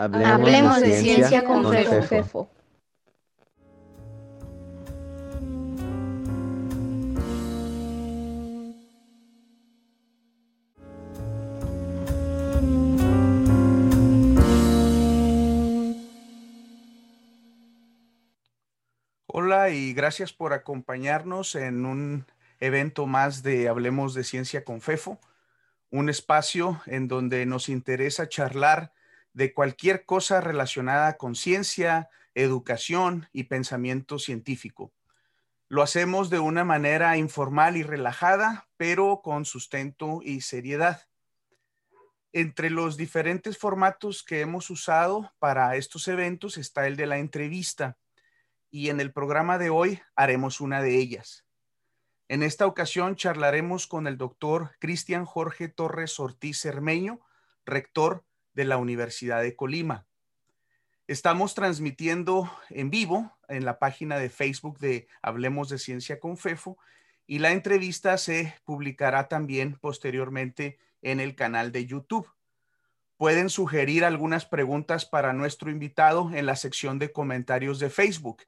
Hablemos, de, ciencia, con, FEFO. Hola y gracias por acompañarnos en un evento más de Hablemos de Ciencia con FEFO, un espacio en donde nos interesa charlar de cualquier cosa relacionada con ciencia, educación y pensamiento científico. Lo hacemos de una manera informal y relajada, pero con sustento y seriedad. Entre los diferentes formatos que hemos usado para estos eventos está el de la entrevista y en el programa de hoy haremos una de ellas. En esta ocasión charlaremos con el doctor Cristian Jorge Torres Ortiz Cermeño, rector de la Universidad de Colima. Estamos transmitiendo en vivo en la página de Facebook de Hablemos de Ciencia con FEFO y la entrevista se publicará también posteriormente en el canal de YouTube. Pueden sugerir algunas preguntas para nuestro invitado en la sección de comentarios de Facebook.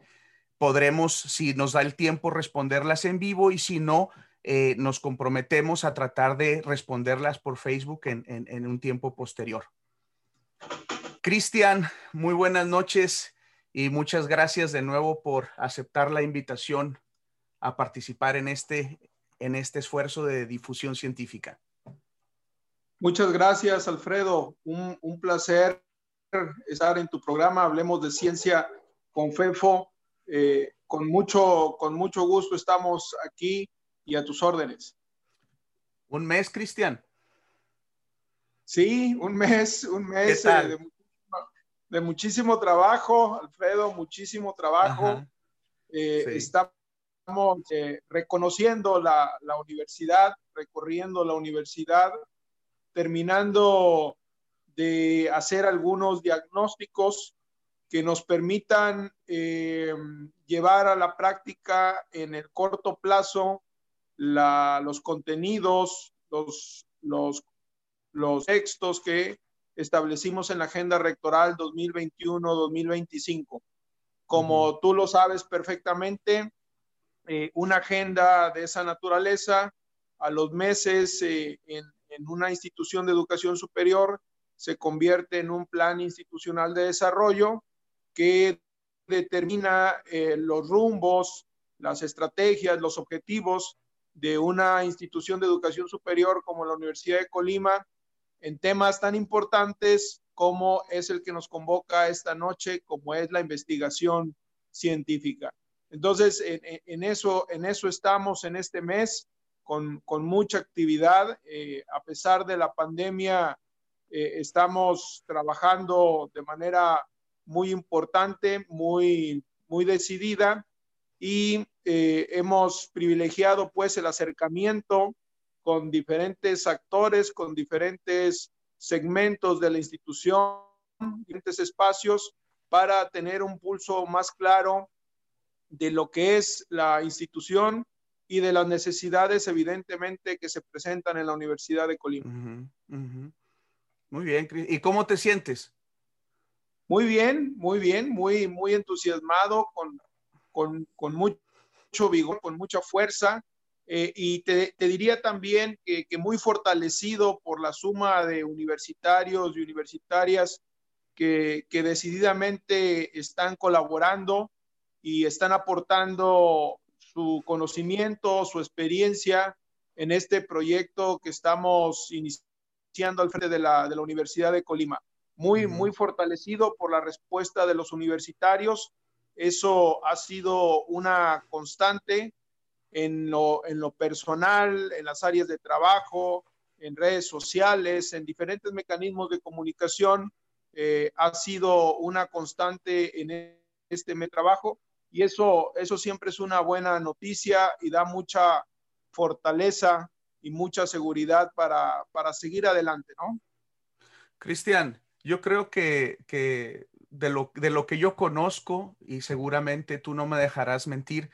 Podremos, si nos da el tiempo, responderlas en vivo y si no, eh, nos comprometemos a tratar de responderlas por Facebook en un tiempo posterior. Cristian, muy buenas noches y muchas gracias de nuevo por aceptar la invitación a participar en este, en este esfuerzo de difusión científica. Muchas gracias, Alfredo. Un, placer estar en tu programa. Hablemos de ciencia con FEFO. Eh, con, mucho, con mucho gusto estamos aquí y a tus órdenes. Un mes, Cristian. Sí, un mes, un mes eh, de, muchísimo trabajo, Alfredo, muchísimo trabajo. Eh, estamos eh, reconociendo la, universidad, recorriendo la universidad, terminando de hacer algunos diagnósticos que nos permitan llevar a la práctica en el corto plazo los contenidos, los, los los textos que establecimos en la agenda rectoral 2021-2025. Como tú lo sabes perfectamente, eh, una agenda de esa naturaleza a los meses eh, en, una institución de educación superior se convierte en un plan institucional de desarrollo que determina eh, los rumbos, las estrategias, los objetivos de una institución de educación superior como la Universidad de Colima en temas tan importantes como es el que nos convoca esta noche, como es la investigación científica. Entonces, en, eso, en eso estamos en este mes, con, mucha actividad. Eh, a pesar de la pandemia, eh, estamos trabajando de manera muy importante, muy, muy decidida y eh, hemos privilegiado pues el acercamiento con diferentes actores, con diferentes segmentos de la institución, diferentes espacios para tener un pulso más claro de lo que es la institución y de las necesidades evidentemente que se presentan en la Universidad de Colima. Muy bien, ¿y cómo te sientes? Muy bien, muy bien, muy, muy entusiasmado, con, con, con mucho vigor, con mucha fuerza eh, y te, diría también que, muy fortalecido por la suma de universitarios y universitarias que, decididamente están colaborando y están aportando su conocimiento, su experiencia en este proyecto que estamos iniciando al frente de la, Universidad de Colima. Muy, muy fortalecido por la respuesta de los universitarios. Eso ha sido una constante en lo, en lo personal, en las áreas de trabajo, en redes sociales, en diferentes mecanismos de comunicación, eh, ha sido una constante en este mi trabajo y eso, eso siempre es una buena noticia y da mucha fortaleza y mucha seguridad para, para seguir adelante, ¿no? Cristian, yo creo que, que de, lo, de lo que yo conozco, y seguramente tú no me dejarás mentir,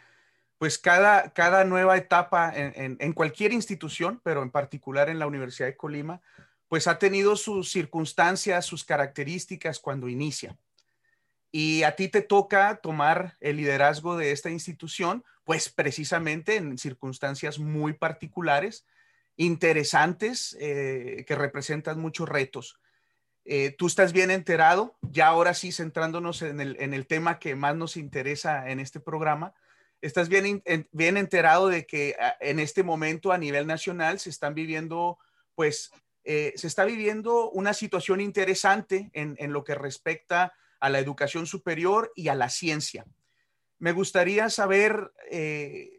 pues cada, cada nueva etapa en, cualquier institución, pero en particular en la Universidad de Colima, pues ha tenido sus circunstancias, sus características cuando inicia. Y a ti te toca tomar el liderazgo de esta institución, pues precisamente en circunstancias muy particulares, interesantes, eh, que representan muchos retos. Eh, tú estás bien enterado, ya ahora sí centrándonos en el, en el, tema que más nos interesa en este programa, estás bien, bien enterado de que ah, en este momento a nivel nacional se están viviendo, pues, eh, se está viviendo una situación interesante en, en lo que respecta a la educación superior y a la ciencia. Me gustaría saber, eh,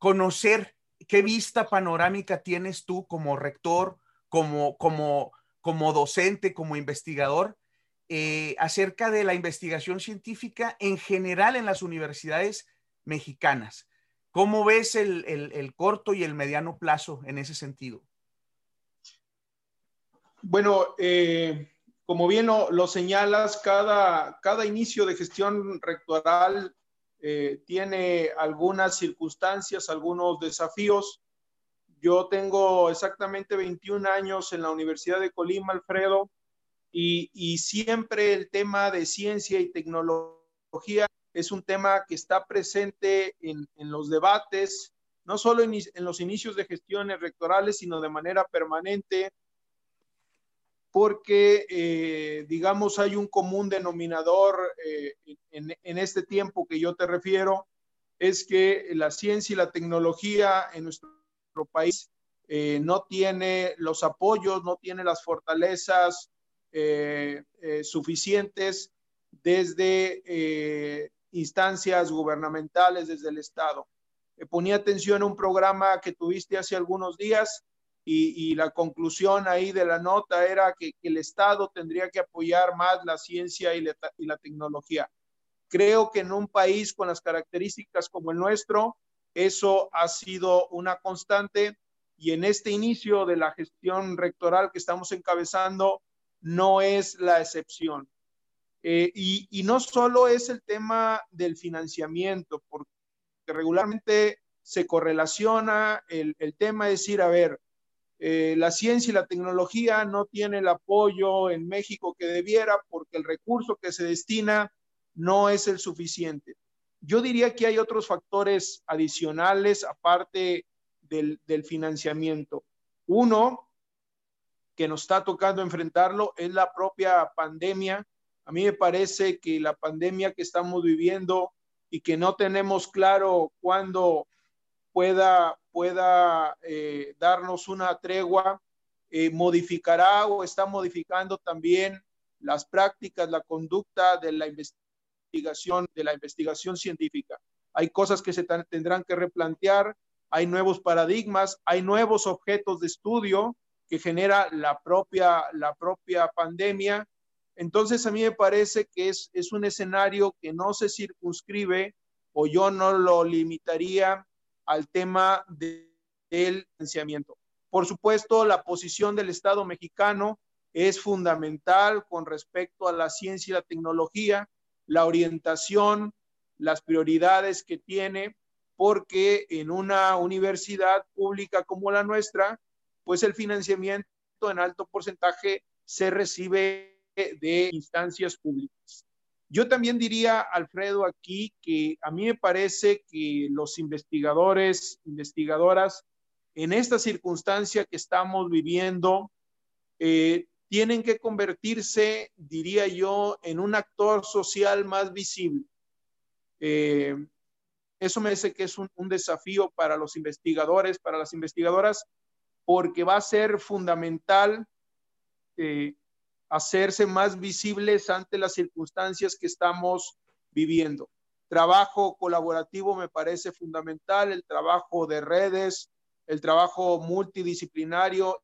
conocer qué vista panorámica tienes tú como rector, como, como, como docente, como investigador, eh, acerca de la investigación científica en general en las universidades mexicanas. ¿Cómo ves el, corto y el mediano plazo en ese sentido? Bueno, eh, como bien lo, señalas, cada, cada, inicio de gestión rectoral eh, tiene algunas circunstancias, algunos desafíos. Yo tengo exactamente 21 años en la Universidad de Colima, Alfredo, y, y siempre el tema de ciencia y tecnología es un tema que está presente en, en los debates, no solo en, en, los inicios de gestiones rectorales, sino de manera permanente porque, eh, digamos, hay un común denominador eh, en, este tiempo que yo te refiero, es que la ciencia y la tecnología en nuestro país eh, no tiene los apoyos, no tiene las fortalezas suficientes desde instancias gubernamentales, desde el Estado. ponía atención a un programa que tuviste hace algunos días y, la conclusión ahí de la nota era que, el Estado tendría que apoyar más la ciencia y la, tecnología. Creo que en un país con las características como el nuestro, eso ha sido una constante y en este inicio de la gestión rectoral que estamos encabezando no es la excepción. Eh, y, no solo es el tema del financiamiento, porque regularmente se correlaciona el, el tema de decir, a ver, eh, la ciencia y la tecnología no tiene el apoyo en México que debiera porque el recurso que se destina no es el suficiente. Yo diría que hay otros factores adicionales aparte del, del financiamiento. Uno, que nos está tocando enfrentarlo, es la propia pandemia. A mí me parece que la pandemia que estamos viviendo y que no tenemos claro cuándo pueda, pueda eh, darnos una tregua, eh, modificará o está modificando también las prácticas, la conducta de la investigación, de la investigación científica. Hay cosas que se tendrán que replantear, hay nuevos paradigmas, hay nuevos objetos de estudio que genera la propia, la propia pandemia. Entonces, a mí me parece que es, es un escenario que no se circunscribe o yo no lo limitaría al tema del financiamiento. Por supuesto, la posición del Estado mexicano es fundamental con respecto a la ciencia y la tecnología, la orientación, las prioridades que tiene, porque en una universidad pública como la nuestra, pues el financiamiento en alto porcentaje se recibe de instancias públicas. Yo también diría, Alfredo, aquí que a mí me parece que los investigadores, investigadoras, en esta circunstancia que estamos viviendo, eh, tienen que convertirse, diría yo, en un actor social más visible. Eh, eso me parece que es un, desafío para los investigadores, para las investigadoras, porque va a ser fundamental eh, hacerse más visibles ante las circunstancias que estamos viviendo. Trabajo colaborativo me parece fundamental, el trabajo de redes, el trabajo multidisciplinario,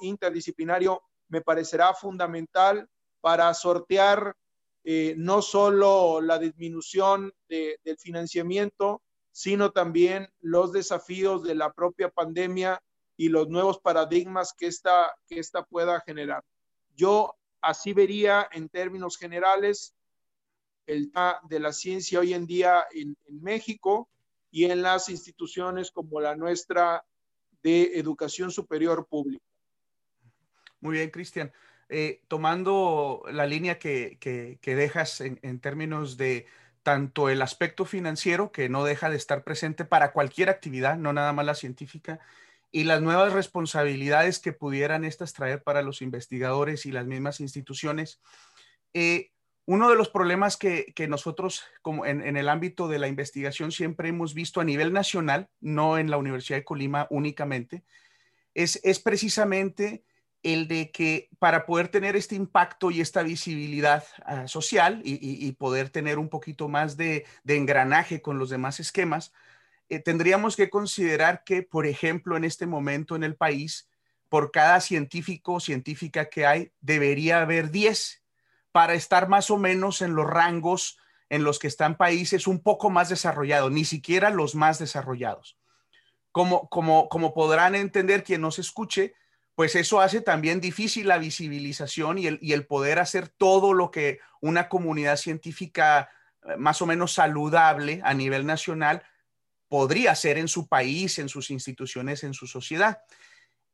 interdisciplinario, me parecerá fundamental para sortear eh, no solo la disminución del financiamiento, sino también los desafíos de la propia pandemia y los nuevos paradigmas que esta, que esta pueda generar. Yo Así vería en términos generales el tema de la ciencia hoy en día en, México y en las instituciones como la nuestra de educación superior pública. Muy bien, Cristian. Eh, tomando la línea que, dejas en, términos de tanto el aspecto financiero, que no deja de estar presente para cualquier actividad, no nada más la científica, y las nuevas responsabilidades que pudieran estas traer para los investigadores y las mismas instituciones. Eh, uno de los problemas que, nosotros, como en, el ámbito de la investigación, siempre hemos visto a nivel nacional, no en la Universidad de Colima únicamente, es, es precisamente el de que para poder tener este impacto y esta visibilidad ah, social y, poder tener un poquito más de, engranaje con los demás esquemas, eh, tendríamos que considerar que, por ejemplo, en este momento en el país, por cada científico o científica que hay, debería haber 10 para estar más o menos en los rangos en los que están países un poco más desarrollados, ni siquiera los más desarrollados. Como, como, como podrán entender quien nos escuche, pues eso hace también difícil la visibilización y el, poder hacer todo lo que una comunidad científica eh, más o menos saludable a nivel nacional podría hacer en su país, en sus instituciones, en su sociedad.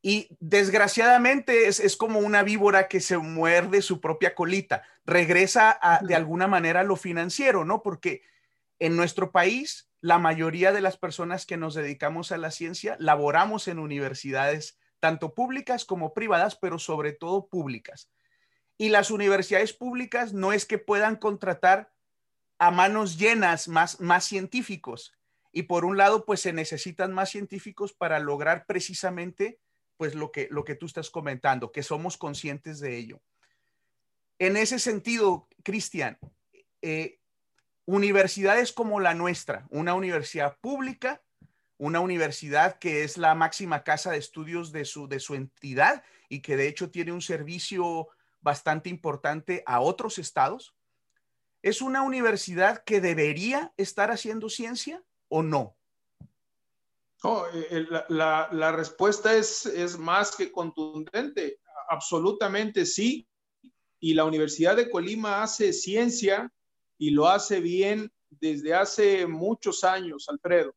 Y desgraciadamente es, como una víbora que se muerde su propia colita, regresa de alguna manera a lo financiero, ¿no? Porque en nuestro país, la mayoría de las personas que nos dedicamos a la ciencia laboramos en universidades tanto públicas como privadas, pero sobre todo públicas. Y las universidades públicas no es que puedan contratar a manos llenas más, más científicos. Y por un lado, pues se necesitan más científicos para lograr precisamente pues lo que, lo que tú estás comentando, que somos conscientes de ello. En ese sentido, Cristian, eh, universidades como la nuestra, una universidad pública, una universidad que es la máxima casa de estudios de su, de su entidad y que de hecho tiene un servicio bastante importante a otros estados. ¿Es una universidad que debería estar haciendo ciencia o no? Eh, la, la, respuesta es, es más que contundente. Absolutamente sí. Y la Universidad de Colima hace ciencia y lo hace bien desde hace muchos años, Alfredo.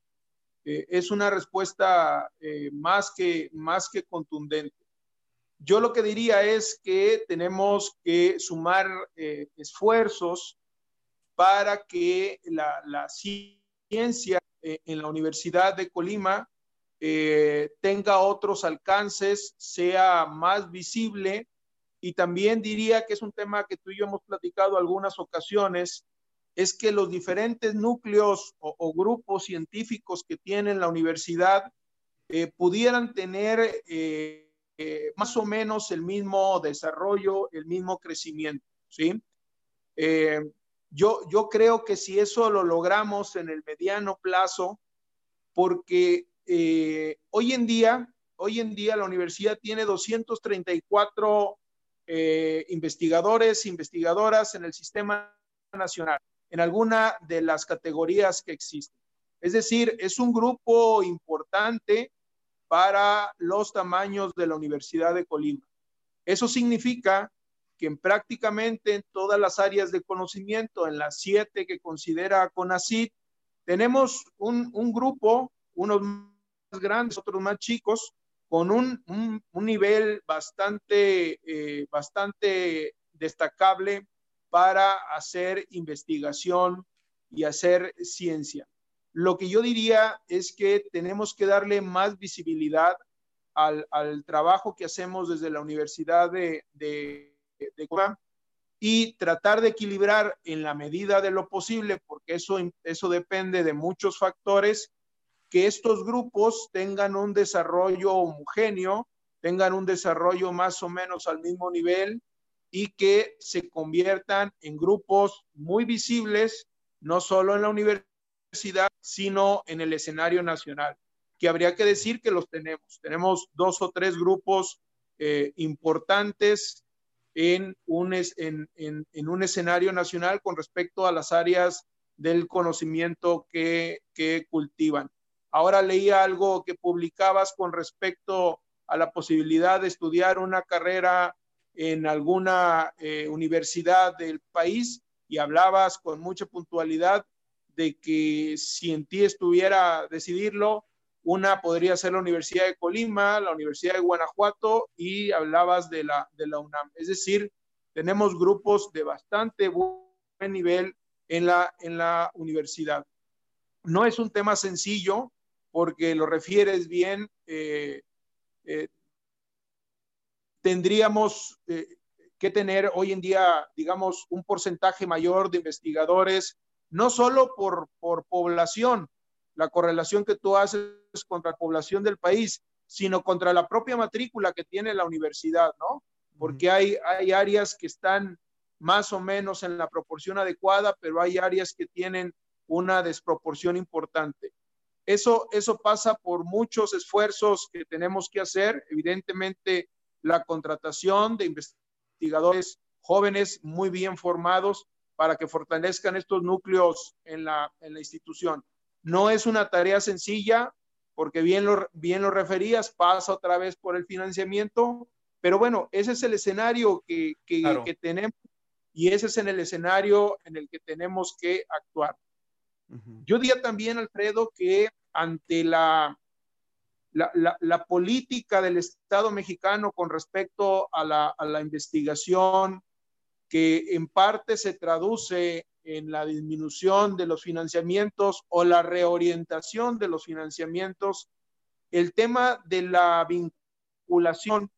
Eh, es una respuesta eh, más, que, más que contundente. Yo lo que diría es que tenemos que sumar eh, esfuerzos para que la ciencia en la Universidad de Colima tenga otros alcances, sea más visible y también diría que es un tema que tú y yo hemos platicado algunas ocasiones, es que los diferentes núcleos o, grupos científicos que tiene la universidad eh, pudieran tener eh, eh, más o menos el mismo desarrollo, el mismo crecimiento, ¿sí? Yo, yo creo que si eso lo logramos en el mediano plazo, porque hoy en día, hoy en día la universidad tiene 234 investigadores, investigadoras en el sistema nacional en alguna de las categorías que existen. Es decir, es un grupo importante para los tamaños de la Universidad de Colima. Eso significa que en prácticamente en todas las áreas de conocimiento, en las siete que considera CONACYT, tenemos un, grupo, unos más grandes, otros más chicos, con un, nivel bastante, eh, bastante destacable para hacer investigación y hacer ciencia. Lo que yo diría es que tenemos que darle más visibilidad al, trabajo que hacemos desde la Universidad de, y tratar de equilibrar en la medida de lo posible, porque eso, eso depende de muchos factores, que estos grupos tengan un desarrollo homogéneo, tengan un desarrollo más o menos al mismo nivel y que se conviertan en grupos muy visibles, no solo en la universidad, sino en el escenario nacional, que habría que decir que los tenemos. Tenemos dos o tres grupos eh, importantes en un, en, en, un escenario nacional con respecto a las áreas del conocimiento que, que cultivan. Ahora leía algo que publicabas con respecto a la posibilidad de estudiar una carrera en alguna eh, universidad del país y hablabas con mucha puntualidad de que si en ti estuviera decidirlo, Una podría ser la Universidad de Colima, la Universidad de Guanajuato y hablabas de la, de la UNAM. Es decir, tenemos grupos de bastante buen nivel en la, en la universidad. No es un tema sencillo porque lo refieres bien. Eh, eh, tendríamos eh, que tener hoy en día, digamos, un porcentaje mayor de investigadores, no solo por, por población, la correlación que tú haces contra la población del país, sino contra la propia matrícula que tiene la universidad, ¿no? Porque hay, hay áreas que están más o menos en la proporción adecuada, pero hay áreas que tienen una desproporción importante. Eso, eso pasa por muchos esfuerzos que tenemos que hacer. Evidentemente, la contratación de investigadores jóvenes muy bien formados para que fortalezcan estos núcleos en la, en la institución. No es una tarea sencilla, porque bien lo, bien lo referías, pasa otra vez por el financiamiento, pero bueno, ese es el escenario que, que, tenemos y ese es en el escenario en el que tenemos que actuar. Yo diría también, Alfredo, que ante la, la, política del Estado mexicano con respecto a la, a la investigación, que en parte se traduce en la disminución de los financiamientos o la reorientación de los financiamientos, el tema de la vinculación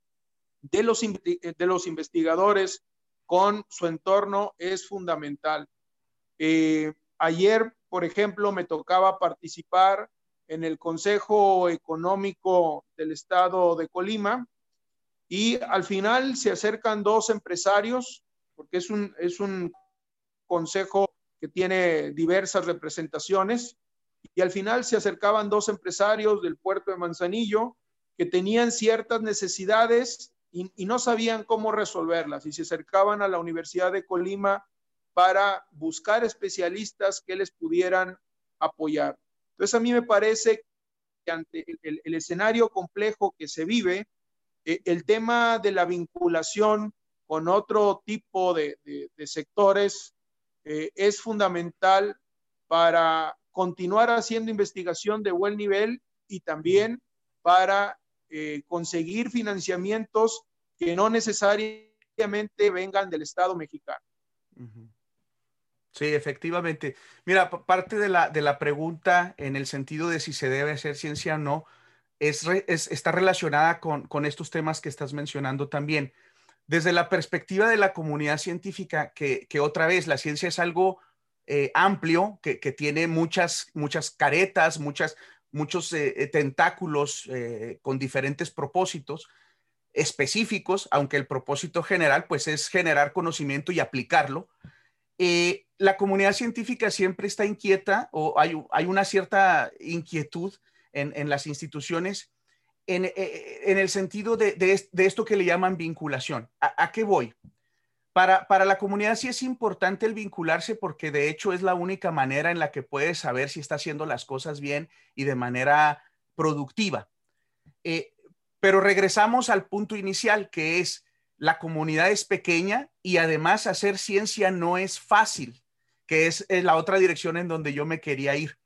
de los, de los investigadores con su entorno es fundamental. Eh, ayer, por ejemplo, me tocaba participar en el Consejo Económico del Estado de Colima y al final se acercan dos empresarios, porque es un, es un consejo que tiene diversas representaciones y al final se acercaban dos empresarios del puerto de Manzanillo que tenían ciertas necesidades y, y, no sabían cómo resolverlas y se acercaban a la Universidad de Colima para buscar especialistas que les pudieran apoyar. Entonces a mí me parece que ante el, el escenario complejo que se vive, eh, el tema de la vinculación con otro tipo de, de, de sectores eh, es fundamental para continuar haciendo investigación de buen nivel y también para eh, conseguir financiamientos que no necesariamente vengan del Estado mexicano. Sí, efectivamente. Mira, parte de la, de la pregunta en el sentido de si se debe hacer ciencia o no, es, está relacionada con, con estos temas que estás mencionando también desde la perspectiva de la comunidad científica, que, otra vez la ciencia es algo eh, amplio, que, tiene muchas, muchas caretas, muchas, muchos eh, eh, tentáculos con diferentes propósitos específicos, aunque el propósito general pues es generar conocimiento y aplicarlo. la comunidad científica siempre está inquieta o hay, hay una cierta inquietud en, en las instituciones eh, eh, en, el sentido de, esto que le llaman vinculación. ¿A, qué voy? Para, para, la comunidad sí es importante el vincularse porque de hecho es la única manera en la que puedes saber si está haciendo las cosas bien y de manera productiva. Eh, pero regresamos al punto inicial, que es la comunidad es pequeña y además hacer ciencia no es fácil, que es la otra dirección en donde yo me quería ir.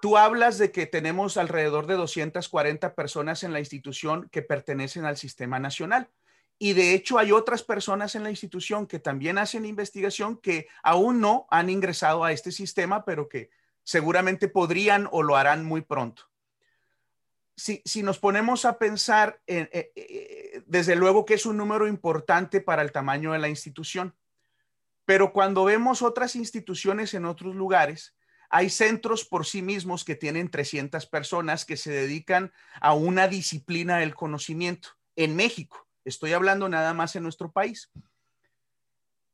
Tú hablas de que tenemos alrededor de 240 personas en la institución que pertenecen al sistema nacional. Y de hecho hay otras personas en la institución que también hacen investigación que aún no han ingresado a este sistema, pero que seguramente podrían o lo harán muy pronto. Si, nos ponemos a pensar, eh, eh, desde luego que es un número importante para el tamaño de la institución, pero cuando vemos otras instituciones en otros lugares, hay centros por sí mismos que tienen 300 personas que se dedican a una disciplina del conocimiento en México. Estoy hablando nada más en nuestro país.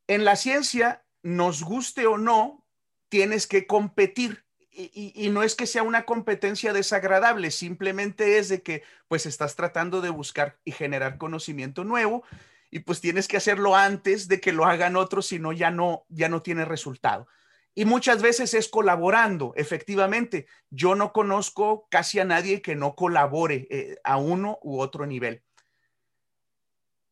En la ciencia, nos guste o no, tienes que competir. Y, no es que sea una competencia desagradable, simplemente es de que pues estás tratando de buscar y generar conocimiento nuevo y pues tienes que hacerlo antes de que lo hagan otros, si no ya no ya no tiene resultado. Y muchas veces es colaborando, efectivamente. Yo no conozco casi a nadie que no colabore eh, a uno u otro nivel.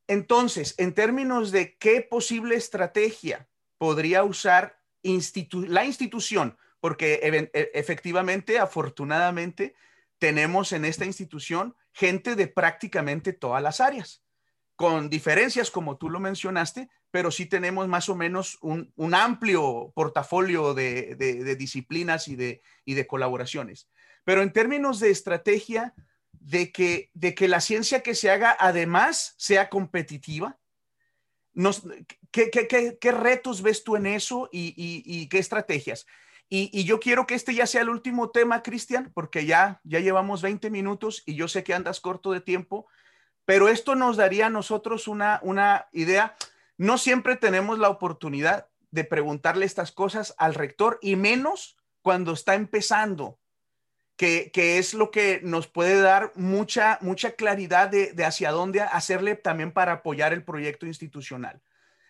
Entonces, en términos de qué posible estrategia podría usar la institución, porque e, efectivamente, afortunadamente, tenemos en esta institución gente de prácticamente todas las áreas, con diferencias como tú lo mencionaste, pero sí tenemos más o menos un, amplio portafolio de, disciplinas y de, colaboraciones. Pero en términos de estrategia, de que, la ciencia que se haga además sea competitiva, ¿qué, retos ves tú en eso y, qué estrategias? Y, yo quiero que este ya sea el último tema, Cristian, porque ya llevamos 20 minutos y yo sé que andas corto de tiempo, pero esto nos daría a nosotros una, una idea. No siempre tenemos la oportunidad de preguntarle estas cosas al rector y menos cuando está empezando que, es lo que nos puede dar mucha, mucha claridad de, hacia dónde hacerle también para apoyar el proyecto institucional.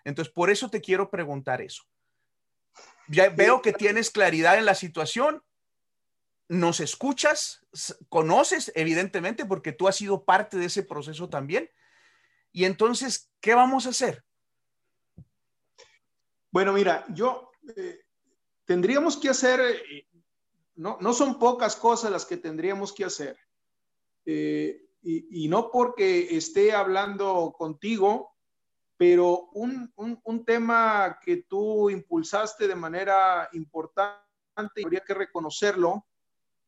Entonces, por eso te quiero preguntar eso. Ya veo que tienes claridad en la situación, nos escuchas, conoces evidentemente porque tú has sido parte de ese proceso también. Y entonces, ¿qué vamos a hacer? Bueno, mira, yo eh, tendríamos que hacer eh, no, son pocas cosas las que tendríamos que hacer. Eh, y, no porque esté hablando contigo, pero un, tema que tú impulsaste de manera importante, habría que reconocerlo,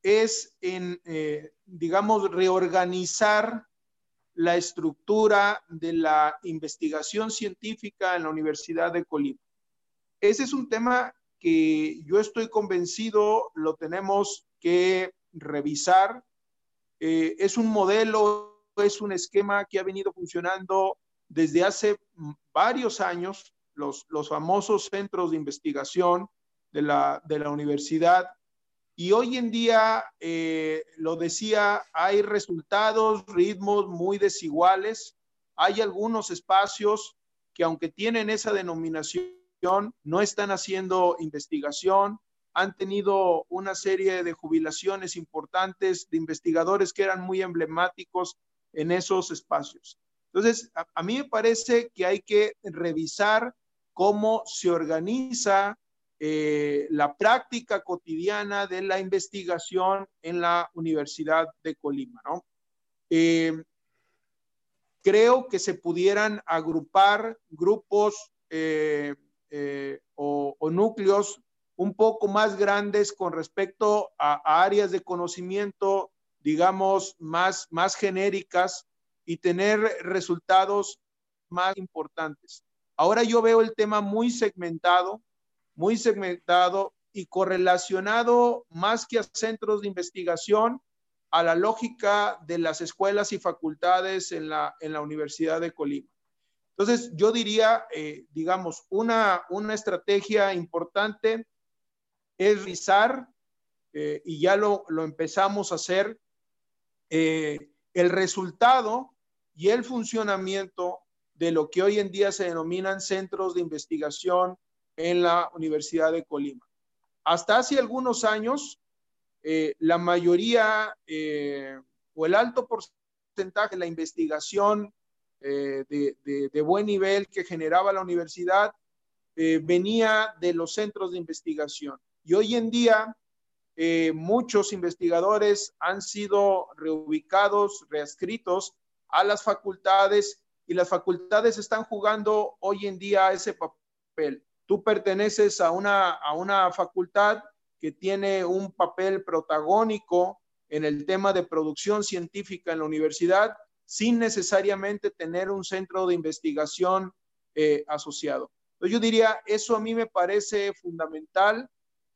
es en, eh, digamos, reorganizar la estructura de la investigación científica en la Universidad de Colima. Ese es un tema que yo estoy convencido lo tenemos que revisar. Eh, es un modelo, es un esquema que ha venido funcionando desde hace varios años, los, los famosos centros de investigación de la, de la universidad. Y hoy en día, eh, lo decía, hay resultados, ritmos muy desiguales. Hay algunos espacios que aunque tienen esa denominación, no están haciendo investigación, han tenido una serie de jubilaciones importantes de investigadores que eran muy emblemáticos en esos espacios. Entonces, a, mí me parece que hay que revisar cómo se organiza eh, la práctica cotidiana de la investigación en la Universidad de Colima. Eh, creo que se pudieran agrupar grupos eh, o, núcleos un poco más grandes con respecto a, áreas de conocimiento, digamos, más, más genéricas y tener resultados más importantes. Ahora yo veo el tema muy segmentado, muy segmentado y correlacionado más que a centros de investigación, a la lógica de las escuelas y facultades en la, en la Universidad de Colima. Entonces, yo diría, eh, digamos, una, una estrategia importante es revisar, eh, y ya lo, lo, empezamos a hacer, eh, el resultado y el funcionamiento de lo que hoy en día se denominan centros de investigación en la Universidad de Colima. Hasta hace algunos años, la mayoría o el alto porcentaje de la investigación eh, de, buen nivel que generaba la universidad eh, venía de los centros de investigación. Y hoy en día eh, muchos investigadores han sido reubicados, reescritos a las facultades y las facultades están jugando hoy en día ese papel. Tú perteneces a una, a una facultad que tiene un papel protagónico en el tema de producción científica en la universidad sin necesariamente tener un centro de investigación eh, asociado. Entonces yo diría, eso a mí me parece fundamental,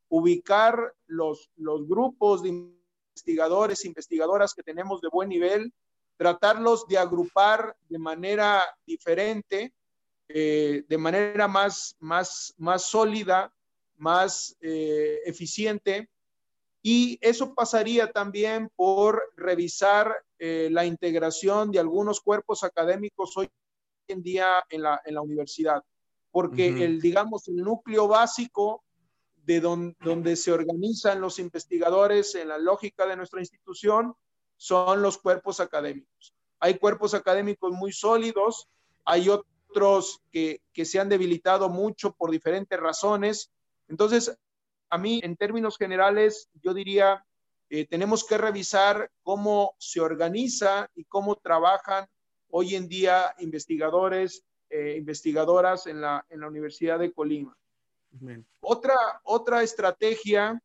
ubicar los, los grupos de investigadores, investigadoras que tenemos de buen nivel, tratarlos de agrupar de manera diferente, eh, de manera más, más, más sólida, más eh, eficiente. Y eso pasaría también por revisar eh, la integración de algunos cuerpos académicos hoy en día en la, en la universidad, porque el, digamos, el núcleo básico de donde se organizan los investigadores en la lógica de nuestra institución son los cuerpos académicos. Hay cuerpos académicos muy sólidos, hay otros que, que se han debilitado mucho por diferentes razones. Entonces, a mí, en términos generales, yo diría eh, tenemos que revisar cómo se organiza y cómo trabajan hoy en día investigadores, eh, investigadoras en la, en la Universidad de Colima. Otra, otra estrategia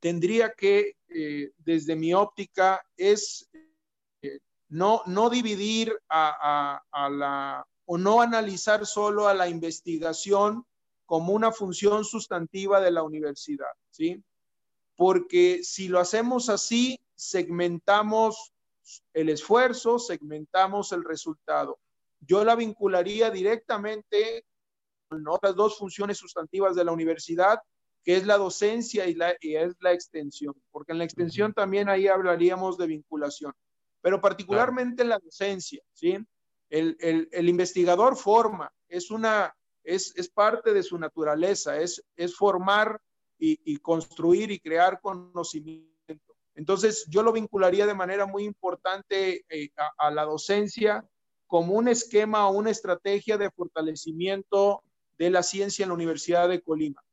tendría que, eh, desde mi óptica, es no, no dividir a, a, la, o no analizar solo a la investigación como una función sustantiva de la universidad, ¿sí? Porque si lo hacemos así, segmentamos el esfuerzo, segmentamos el resultado. Yo la vincularía directamente con otras dos funciones sustantivas de la universidad, que es la docencia y, la, es la extensión, porque en la extensión también ahí hablaríamos de vinculación, pero particularmente en la docencia, ¿sí? El, el, investigador forma, es una, es, es, parte de su naturaleza, es, es formar y, construir y crear conocimiento. Entonces, yo lo vincularía de manera muy importante eh, a, a, la docencia como un esquema o una estrategia de fortalecimiento de la ciencia en la Universidad de Colima.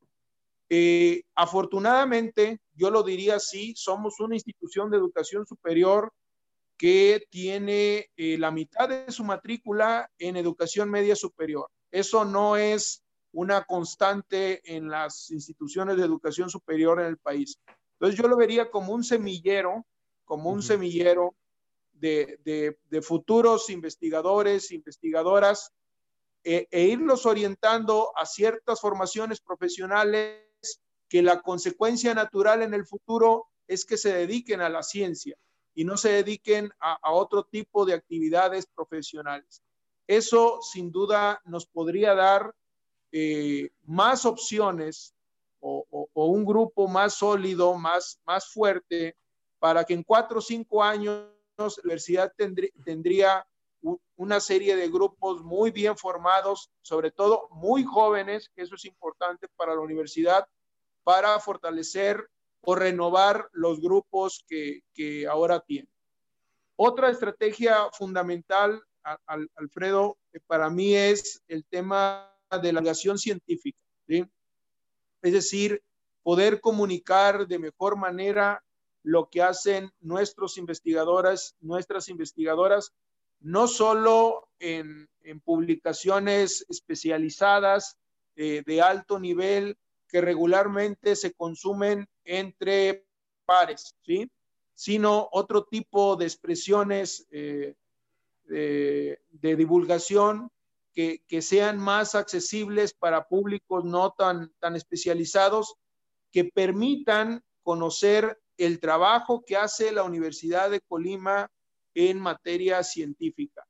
Eh, afortunadamente, yo lo diría así, somos una institución de educación superior que tiene eh, la mitad de su matrícula en educación media superior. Eso no es una constante en las instituciones de educación superior en el país. Entonces yo lo vería como un semillero, como un semillero de, de, futuros investigadores, investigadoras, e, e irlos orientando a ciertas formaciones profesionales que la consecuencia natural en el futuro es que se dediquen a la ciencia y no se dediquen a, otro tipo de actividades profesionales. Eso sin duda nos podría dar eh, más opciones o, un grupo más sólido, más, más fuerte, para que en cuatro o cinco años la universidad tendría una serie de grupos muy bien formados, sobre todo muy jóvenes, que eso es importante para la universidad, para fortalecer o renovar los grupos que, que ahora tiene. Otra estrategia fundamental, Alfredo, para mí es el tema de la navegación científica. Es decir, poder comunicar de mejor manera lo que hacen nuestros investigadores, nuestras investigadoras, no solo en, en publicaciones especializadas eh, de alto nivel que regularmente se consumen entre pares, ¿sí? Sino otro tipo de expresiones eh, de, divulgación que, que, sean más accesibles para públicos no tan, tan especializados, que permitan conocer el trabajo que hace la Universidad de Colima en materia científica.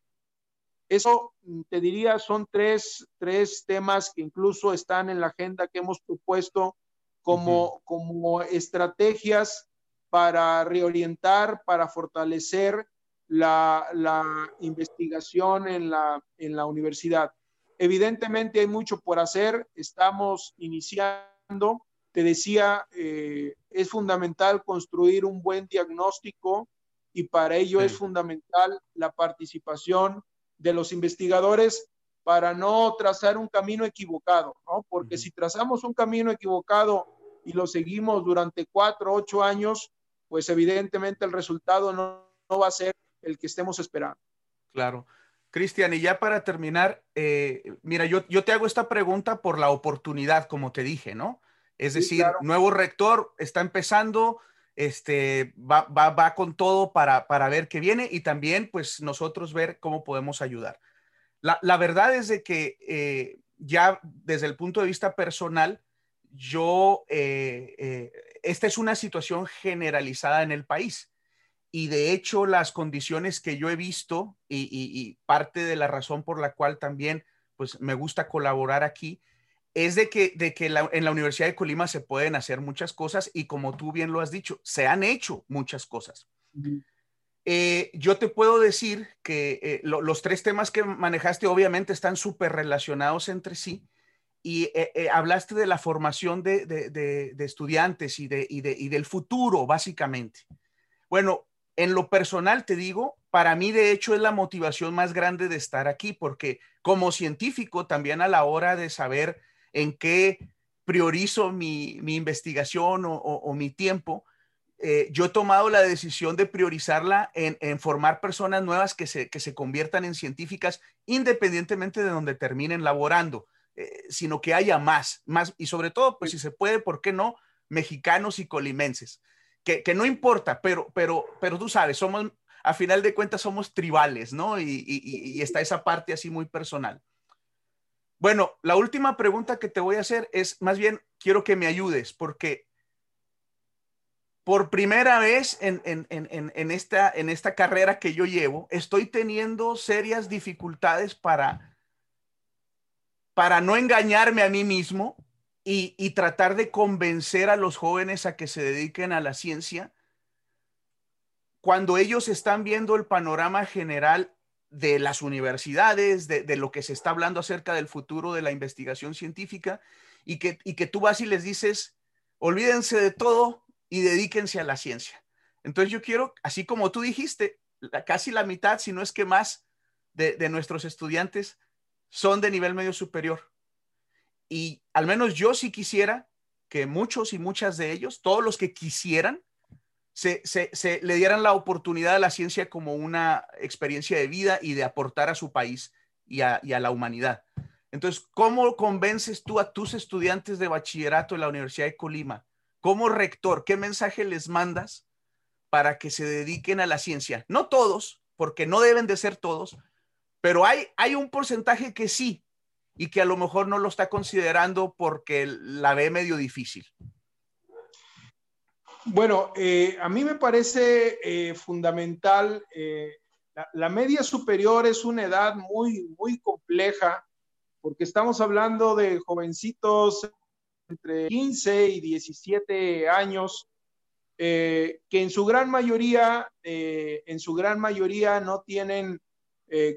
Eso, mm, te diría, son tres, tres temas que incluso están en la agenda que hemos propuesto como, como estrategias para reorientar, para fortalecer la, la investigación en la, en la universidad. Evidentemente hay mucho por hacer, estamos iniciando. Te decía, eh, es fundamental construir un buen diagnóstico y para ello es fundamental la participación de los investigadores para no trazar un camino equivocado, ¿no? Porque si trazamos un camino equivocado y lo seguimos durante cuatro, ocho años, pues evidentemente el resultado no, va a ser el que estemos esperando. Claro. Cristian, y ya para terminar, eh, mira, yo, yo te hago esta pregunta por la oportunidad, como te dije, ¿no? Es decir, nuevo rector está empezando, este, va, va, va con todo para, para, ver qué viene y también pues nosotros ver cómo podemos ayudar. La, la verdad es de que eh, ya desde el punto de vista personal, yo, eh, eh, esta es una situación generalizada en el país y de hecho las condiciones que yo he visto y, y, y parte de la razón por la cual también pues me gusta colaborar aquí es de que, de que en la Universidad de Colima se pueden hacer muchas cosas y como tú bien lo has dicho, se han hecho muchas cosas. Eh, yo te puedo decir que eh, los tres temas que manejaste obviamente están súper relacionados entre sí y eh, hablaste de la formación de, de, estudiantes y, de, y, y del futuro, básicamente. Bueno, en lo personal te digo, para mí de hecho es la motivación más grande de estar aquí, porque como científico también a la hora de saber en qué priorizo mi, investigación o, mi tiempo, eh, yo he tomado la decisión de priorizarla en, formar personas nuevas que se, que se, conviertan en científicas independientemente de donde terminen laborando, eh, sino que haya más, más, y sobre todo, pues si se puede, ¿por qué no? Mexicanos y colimenses, que, que no importa, pero, pero, pero tú sabes, somos, a final de cuentas, somos tribales, ¿no? Y, y, y está esa parte así muy personal. Bueno, la última pregunta que te voy a hacer es, más bien, quiero que me ayudes, porque por primera vez en, esta, en esta carrera que yo llevo, estoy teniendo serias dificultades para, para no engañarme a mí mismo y, y tratar de convencer a los jóvenes a que se dediquen a la ciencia. Cuando ellos están viendo el panorama general de las universidades, de, de, lo que se está hablando acerca del futuro de la investigación científica, y que, y que tú vas y les dices, olvídense de todo, y dedíquense a la ciencia. Entonces yo quiero, así como tú dijiste, casi la mitad, si no es que más, de, nuestros estudiantes son de nivel medio superior. Y al menos yo sí quisiera que muchos y muchas de ellos, todos los que quisieran, se, le dieran la oportunidad a la ciencia como una experiencia de vida y de aportar a su país y a, la humanidad. Entonces, ¿cómo convences tú a tus estudiantes de bachillerato en la Universidad de Colima como rector, ¿qué mensaje les mandas para que se dediquen a la ciencia? No todos, porque no deben de ser todos, pero hay, hay un porcentaje que sí y que a lo mejor no lo está considerando porque la ve medio difícil. Bueno, eh, a mí me parece eh, fundamental. Eh, la, media superior es una edad muy, muy compleja porque estamos hablando de jovencitos entre 15 y 17 años, que en su gran mayoría, en su gran mayoría no tienen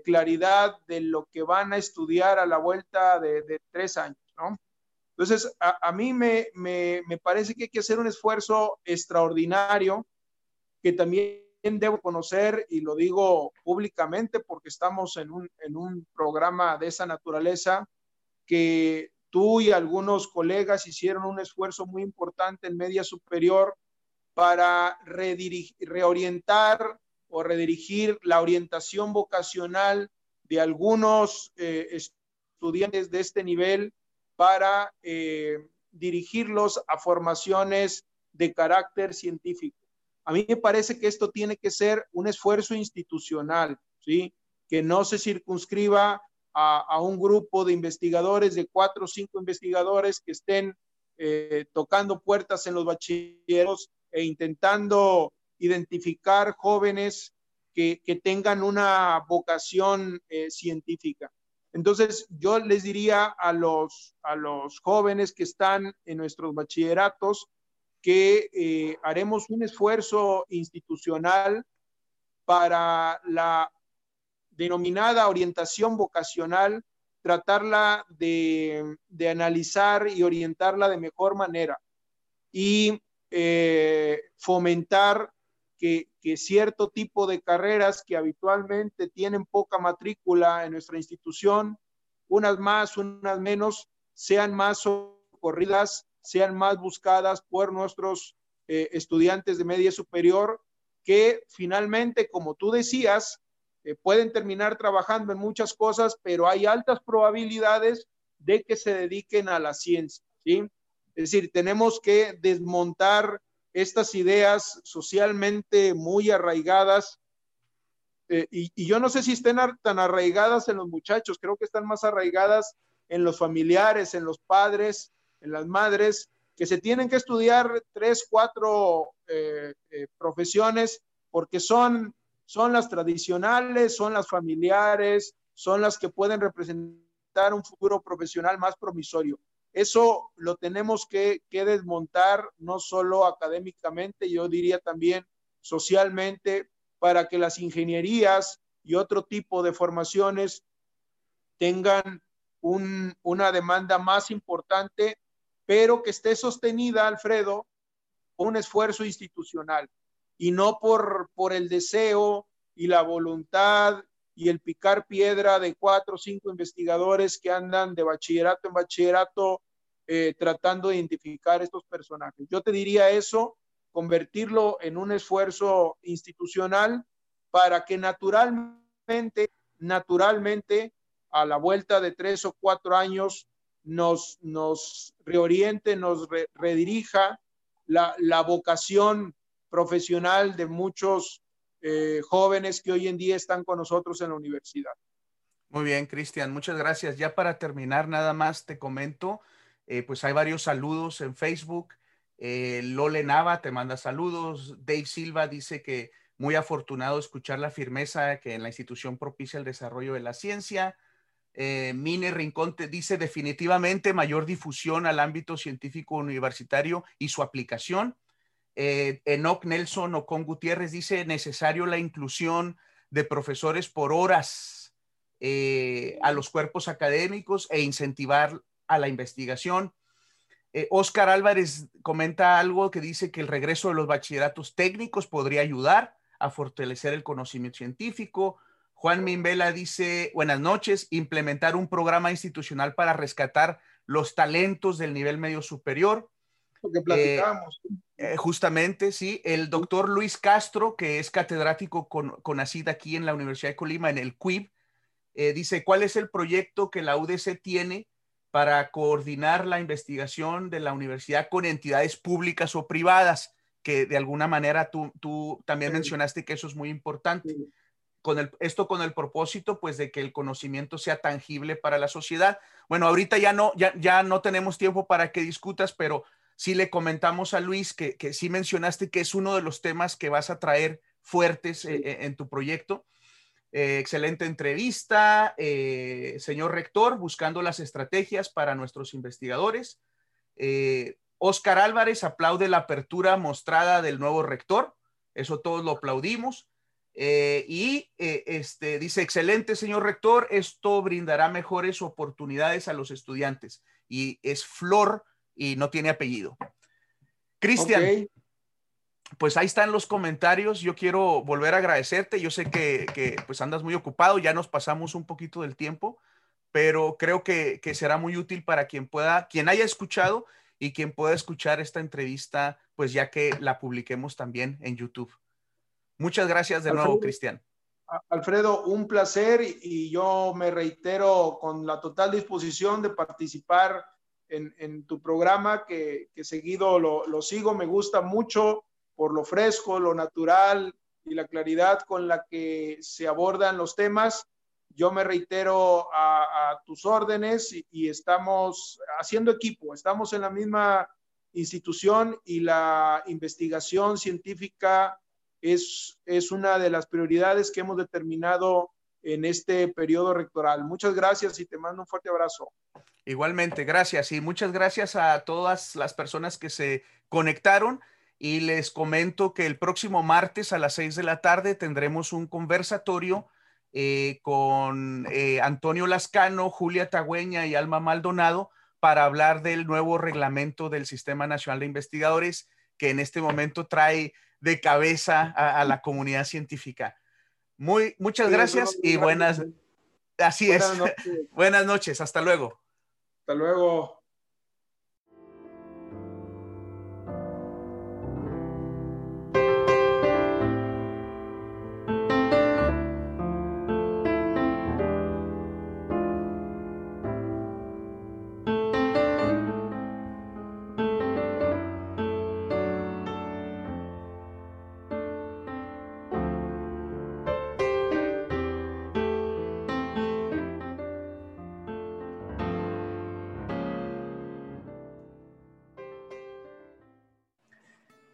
claridad de lo que van a estudiar a la vuelta de, tres años, ¿no? Entonces, a, mí me, me, me, parece que hay que hacer un esfuerzo extraordinario que también debo conocer y lo digo públicamente porque estamos en un, en un programa de esa naturaleza que Tú y algunos colegas hicieron un esfuerzo muy importante en media superior para reorientar o redirigir la orientación vocacional de algunos eh, estudiantes de este nivel para eh, dirigirlos a formaciones de carácter científico. A mí me parece que esto tiene que ser un esfuerzo institucional, ¿sí? Que no se circunscriba a, un grupo de investigadores, de cuatro o cinco investigadores que estén eh, tocando puertas en los bachilleros e intentando identificar jóvenes que, tengan una vocación eh, científica. Entonces, yo les diría a los, a los jóvenes que están en nuestros bachilleratos que eh, haremos un esfuerzo institucional para la denominada orientación vocacional, tratarla de, analizar y orientarla de mejor manera y eh, fomentar que, cierto tipo de carreras que habitualmente tienen poca matrícula en nuestra institución, unas más, unas menos, sean más socorridas, sean más buscadas por nuestros eh, estudiantes de media superior, que finalmente, como tú decías, eh, pueden terminar trabajando en muchas cosas, pero hay altas probabilidades de que se dediquen a la ciencia, ¿sí? Es decir, tenemos que desmontar estas ideas socialmente muy arraigadas. Eh, y, yo no sé si estén tan arraigadas en los muchachos, creo que están más arraigadas en los familiares, en los padres, en las madres, que se tienen que estudiar tres, cuatro eh, profesiones porque son son las tradicionales, son las familiares, son las que pueden representar un futuro profesional más promisorio. Eso lo tenemos que, desmontar no solo académicamente, yo diría también socialmente, para que las ingenierías y otro tipo de formaciones tengan una demanda más importante, pero que esté sostenida, Alfredo, por un esfuerzo institucional y no por, por el deseo y la voluntad y el picar piedra de cuatro o cinco investigadores que andan de bachillerato en bachillerato eh, tratando de identificar estos personajes. Yo te diría eso convertirlo en un esfuerzo institucional para que naturalmente, naturalmente, a la vuelta de tres o cuatro años, nos, nos reoriente, nos redirija la, la, vocación profesional de muchos eh, jóvenes que hoy en día están con nosotros en la universidad. Muy bien, Cristian, muchas gracias. Ya para terminar, nada más te comento, eh, pues hay varios saludos en Facebook. Eh, Lole Nava te manda saludos. Dave Silva dice que muy afortunado escuchar la firmeza que en la institución propicia el desarrollo de la ciencia. Eh, Mine Rincón te dice definitivamente mayor difusión al ámbito científico universitario y su aplicación. Eh, Enoch Nelson o con Gutiérrez dice necesario la inclusión de profesores por horas eh, a los cuerpos académicos e incentivar a la investigación. Oscar Álvarez comenta algo que dice que el regreso de los bachilleratos técnicos podría ayudar a fortalecer el conocimiento científico. Juan Mimbela dice, buenas noches, implementar un programa institucional para rescatar los talentos del nivel medio superior. Lo que platicamos. Eh, justamente, sí. El doctor Luis Castro, que es catedrático con, con ACID aquí en la Universidad de Colima, en el CUIB, eh, dice, ¿cuál es el proyecto que la UDC tiene para coordinar la investigación de la universidad con entidades públicas o privadas? Que de alguna manera tú, tú también mencionaste que eso es muy importante con el, esto con el propósito, pues, de que el conocimiento sea tangible para la sociedad. Bueno, ahorita ya no, ya, ya no tenemos tiempo para que discutas, pero sí le comentamos a Luis que, que sí mencionaste que es uno de los temas que vas a traer fuertes eh, eh, en tu proyecto. Eh, excelente entrevista, señor rector, buscando las estrategias para nuestros investigadores. Oscar Álvarez aplaude la apertura mostrada del nuevo rector, eso todos lo aplaudimos. Eh, y eh, este, dice, excelente, señor rector, esto brindará mejores oportunidades a los estudiantes. Y es Flor y no tiene apellido. Cristian, pues ahí están los comentarios. Yo quiero volver a agradecerte. Yo sé que, que, pues andas muy ocupado, ya nos pasamos un poquito del tiempo, pero creo que, que será muy útil para quien pueda, quien haya escuchado y quien pueda escuchar esta entrevista, pues ya que la publiquemos también en YouTube. Muchas gracias de nuevo, Cristian. Alfredo, un placer y yo me reitero con la total disposición de participar en, tu programa que, seguido lo, sigo, me gusta mucho por lo fresco, lo natural y la claridad con la que se abordan los temas. Yo me reitero a, tus órdenes y estamos haciendo equipo, estamos en la misma institución y la investigación científica es, es una de las prioridades que hemos determinado en este periodo rectoral. Muchas gracias y te mando un fuerte abrazo. Igualmente, gracias y muchas gracias a todas las personas que se conectaron y les comento que el próximo martes a las seis de la tarde tendremos un conversatorio eh, con eh, Antonio Lascano, Julia Tagüeña y Alma Maldonado para hablar del nuevo reglamento del Sistema Nacional de Investigadores que en este momento trae de cabeza a, la comunidad científica. Muy, muchas gracias y buenas, así es. buenas noches, hasta luego. Hasta luego.